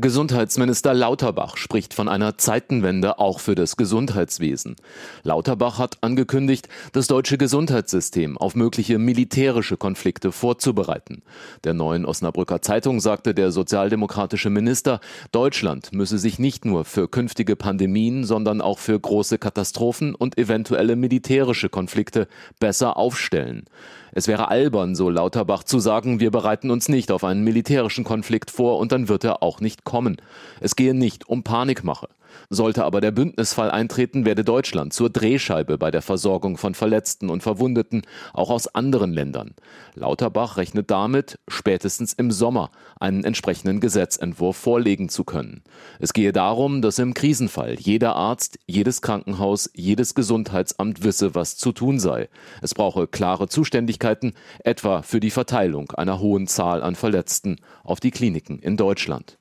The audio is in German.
Gesundheitsminister Lauterbach spricht von einer Zeitenwende auch für das Gesundheitswesen. Lauterbach hat angekündigt, das deutsche Gesundheitssystem auf mögliche militärische Konflikte vorzubereiten. Der neuen Osnabrücker Zeitung sagte der sozialdemokratische Minister, Deutschland müsse sich nicht nur für künftige Pandemien, sondern auch für große Katastrophen und eventuelle militärische Konflikte besser aufstellen. Es wäre albern, so Lauterbach, zu sagen, wir bereiten uns nicht auf einen militärischen Konflikt vor und dann wird er auch nicht kommen. Es gehe nicht um Panikmache. Sollte aber der Bündnisfall eintreten, werde Deutschland zur Drehscheibe bei der Versorgung von Verletzten und Verwundeten, auch aus anderen Ländern. Lauterbach rechnet damit, spätestens im Sommer einen entsprechenden Gesetzentwurf vorlegen zu können. Es gehe darum, dass im Krisenfall jeder Arzt, jedes Krankenhaus, jedes Gesundheitsamt wisse, was zu tun sei. Es brauche klare Zuständigkeiten, etwa für die Verteilung einer hohen Zahl an Verletzten auf die Kliniken in Deutschland.